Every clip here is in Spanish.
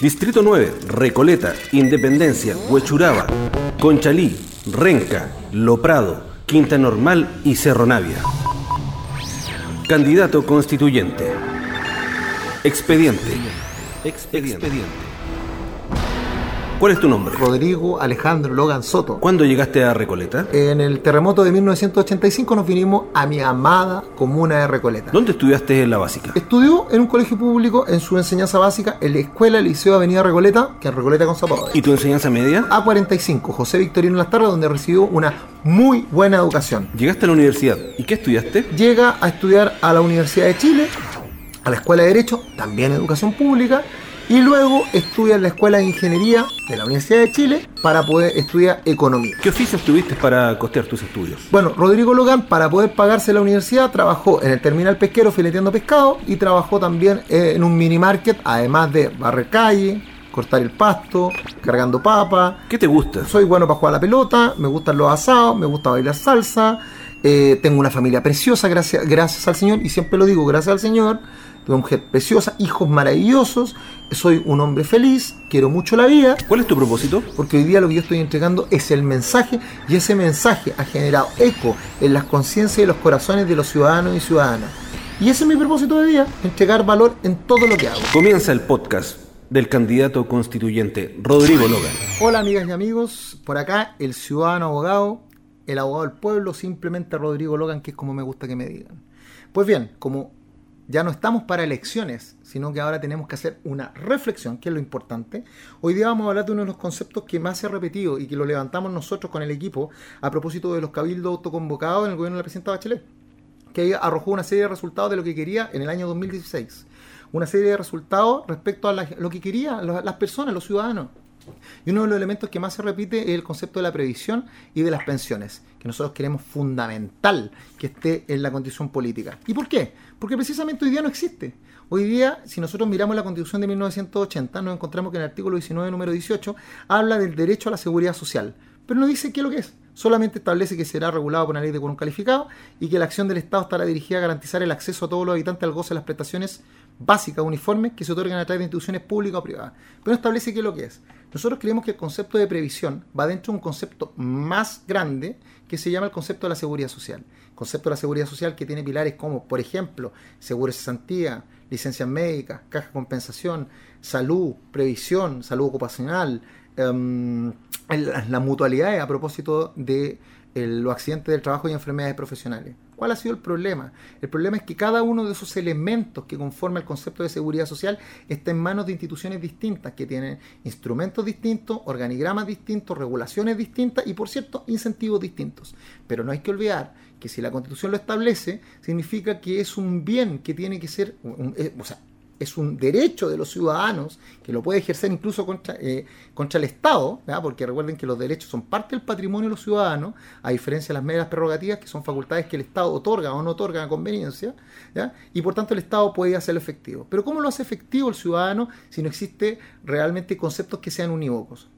Distrito 9, Recoleta, Independencia, Huechuraba, Conchalí, Renca, Loprado, Quinta Normal y Cerro Navia. Candidato constituyente. Expediente. Expediente. ¿Cuál es tu nombre? Rodrigo Alejandro Logan Soto. ¿Cuándo llegaste a Recoleta? En el terremoto de 1985 nos vinimos a mi amada comuna de Recoleta. ¿Dónde estudiaste en la básica? Estudió en un colegio público en su enseñanza básica en la Escuela Liceo Avenida Recoleta, que es Recoleta con Zapatos. ¿Y tu enseñanza media? A45, José Victorino Las Tarras, donde recibió una muy buena educación. Llegaste a la universidad. ¿Y qué estudiaste? Llega a estudiar a la Universidad de Chile, a la Escuela de Derecho, también educación pública, y luego estudia en la Escuela de Ingeniería de la Universidad de Chile para poder estudiar economía. ¿Qué oficios tuviste para costear tus estudios? Bueno, Rodrigo Logan, para poder pagarse la universidad, trabajó en el terminal pesquero fileteando pescado y trabajó también eh, en un mini market, además de barrer calle, cortar el pasto, cargando papa. ¿Qué te gusta? Soy bueno para jugar a la pelota, me gustan los asados, me gusta bailar salsa. Eh, tengo una familia preciosa, gracias, gracias al Señor, y siempre lo digo, gracias al Señor. Una mujer preciosa, hijos maravillosos, soy un hombre feliz, quiero mucho la vida, ¿Cuál es tu propósito? porque hoy día lo que yo estoy entregando es el mensaje y ese mensaje ha generado eco en las conciencias y los corazones de los ciudadanos y ciudadanas. Y ese es mi propósito de vida, entregar valor en todo lo que hago. Comienza el podcast del candidato constituyente Rodrigo Logan. Hola amigas y amigos, por acá el ciudadano abogado, el abogado del pueblo, simplemente Rodrigo Logan, que es como me gusta que me digan. Pues bien, como ya no estamos para elecciones, sino que ahora tenemos que hacer una reflexión, que es lo importante. Hoy día vamos a hablar de uno de los conceptos que más se ha repetido y que lo levantamos nosotros con el equipo a propósito de los cabildos autoconvocados en el gobierno de la presidenta Bachelet, que arrojó una serie de resultados de lo que quería en el año 2016. Una serie de resultados respecto a lo que querían la- las personas, los ciudadanos. Y uno de los elementos que más se repite es el concepto de la previsión y de las pensiones, que nosotros queremos fundamental que esté en la constitución política. ¿Y por qué? Porque precisamente hoy día no existe. Hoy día, si nosotros miramos la constitución de 1980, nos encontramos que en el artículo 19, número 18, habla del derecho a la seguridad social, pero no dice qué es lo que es. Solamente establece que será regulado por una ley de quórum calificado y que la acción del Estado estará dirigida a garantizar el acceso a todos los habitantes al goce de las prestaciones básicas uniformes que se otorgan a través de instituciones públicas o privadas. Pero establece qué es lo que es. Nosotros creemos que el concepto de previsión va dentro de un concepto más grande que se llama el concepto de la seguridad social. El concepto de la seguridad social que tiene pilares como, por ejemplo, seguro de cesantía, licencias médicas, caja de compensación, salud, previsión, salud ocupacional, em, la, mutualidad a propósito de los accidentes del trabajo y enfermedades profesionales. ¿Cuál ha sido el problema? El problema es que cada uno de esos elementos que conforma el concepto de seguridad social está en manos de instituciones distintas que tienen instrumentos distintos, organigramas distintos, regulaciones distintas y, por cierto, incentivos distintos. Pero no hay que olvidar que si la Constitución lo establece, significa que es un bien que tiene que ser, un- eh, o sea, es un derecho de los ciudadanos que lo puede ejercer incluso contra, eh, contra el Estado, ¿ya? porque recuerden que los derechos son parte del patrimonio de los ciudadanos, a diferencia de las meras prerrogativas, que son facultades que el Estado otorga o no otorga a conveniencia, ¿ya? y por tanto el Estado puede hacerlo efectivo. Pero ¿cómo lo hace efectivo el ciudadano si no existe realmente conceptos que sean unívocos?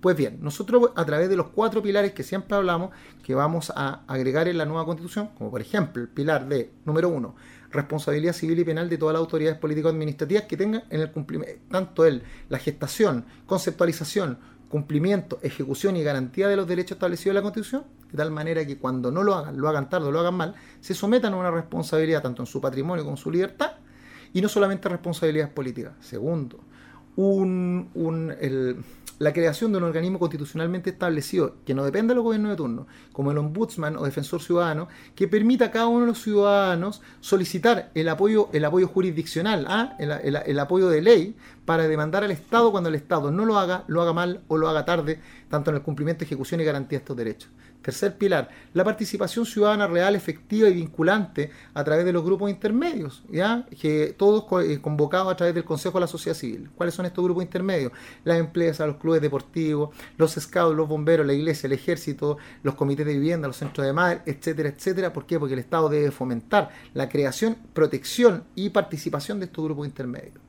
Pues bien, nosotros a través de los cuatro pilares que siempre hablamos, que vamos a agregar en la nueva constitución, como por ejemplo el pilar de, número uno, responsabilidad civil y penal de todas las autoridades político-administrativas que tengan en el cumplimiento, tanto el, la gestación, conceptualización, cumplimiento, ejecución y garantía de los derechos establecidos en la Constitución, de tal manera que cuando no lo hagan, lo hagan tarde o lo hagan mal, se sometan a una responsabilidad tanto en su patrimonio como en su libertad, y no solamente responsabilidades políticas. Segundo, un, un- el- la creación de un organismo constitucionalmente establecido que no dependa del gobierno de turno, como el ombudsman o defensor ciudadano, que permita a cada uno de los ciudadanos solicitar el apoyo, el apoyo jurisdiccional, ¿ah? el- el apoyo de ley, para demandar al Estado cuando el Estado no lo haga, lo haga mal o lo haga tarde, tanto en el cumplimiento, ejecución y garantía de estos derechos. Tercer pilar, la participación ciudadana real, efectiva y vinculante a través de los grupos intermedios, ¿ya? que todos eh, convocados a través del Consejo de la Sociedad Civil. ¿Cuáles son estos grupos intermedios? Las empresas, los clubes deportivos, los scouts, los bomberos, la iglesia, el ejército, los comités de vivienda, los centros de madre, etcétera, etcétera. ¿Por qué? Porque el Estado debe fomentar la creación, protección y participación de estos grupos intermedios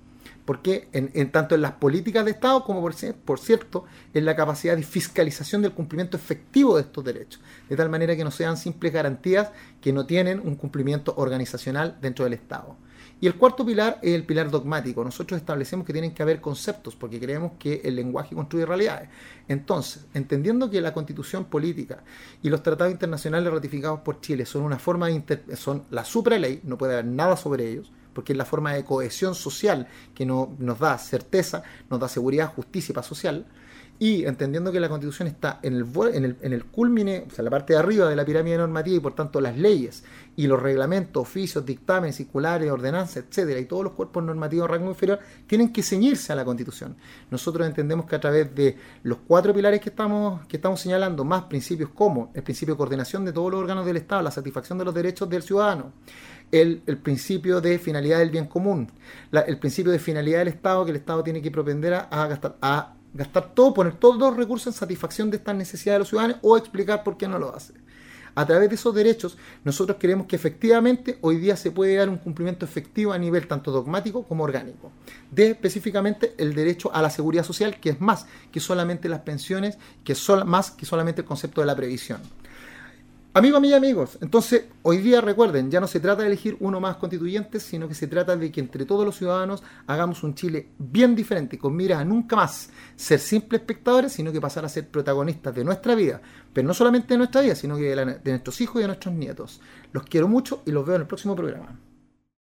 porque en, en tanto en las políticas de Estado como por, por cierto en la capacidad de fiscalización del cumplimiento efectivo de estos derechos, de tal manera que no sean simples garantías que no tienen un cumplimiento organizacional dentro del Estado. Y el cuarto pilar es el pilar dogmático. Nosotros establecemos que tienen que haber conceptos porque creemos que el lenguaje construye realidades. Entonces, entendiendo que la constitución política y los tratados internacionales ratificados por Chile son una forma de son la supraley, no puede haber nada sobre ellos, porque es la forma de cohesión social que no, nos da certeza, nos da seguridad, justicia y paz social y entendiendo que la constitución está en el, en culmine, o sea, la parte de arriba de la pirámide normativa y por tanto las leyes y los reglamentos, oficios, dictámenes, circulares, ordenanzas, etcétera, y todos los cuerpos normativos de rango inferior tienen que ceñirse a la constitución. Nosotros entendemos que a través de los cuatro pilares que estamos, que estamos señalando, más principios como el principio de coordinación de todos los órganos del Estado, la satisfacción de los derechos del ciudadano, el, principio de finalidad del bien común, el principio de finalidad del Estado, que el Estado tiene que propender a, gastar, a gastar todo, poner todos los recursos en satisfacción de estas necesidades de los ciudadanos o explicar por qué no lo hace. A través de esos derechos, nosotros creemos que efectivamente hoy día se puede dar un cumplimiento efectivo a nivel tanto dogmático como orgánico, de específicamente el derecho a la seguridad social, que es más que solamente las pensiones, que es más que solamente el concepto de la previsión. Amigos y amigos, entonces hoy día recuerden, ya no se trata de elegir uno más constituyente, sino que se trata de que entre todos los ciudadanos hagamos un Chile bien diferente, con miras a nunca más ser simples espectadores, sino que pasar a ser protagonistas de nuestra vida, pero no solamente de nuestra vida, sino que de, de nuestros hijos y de nuestros nietos. Los quiero mucho y los veo en el próximo programa.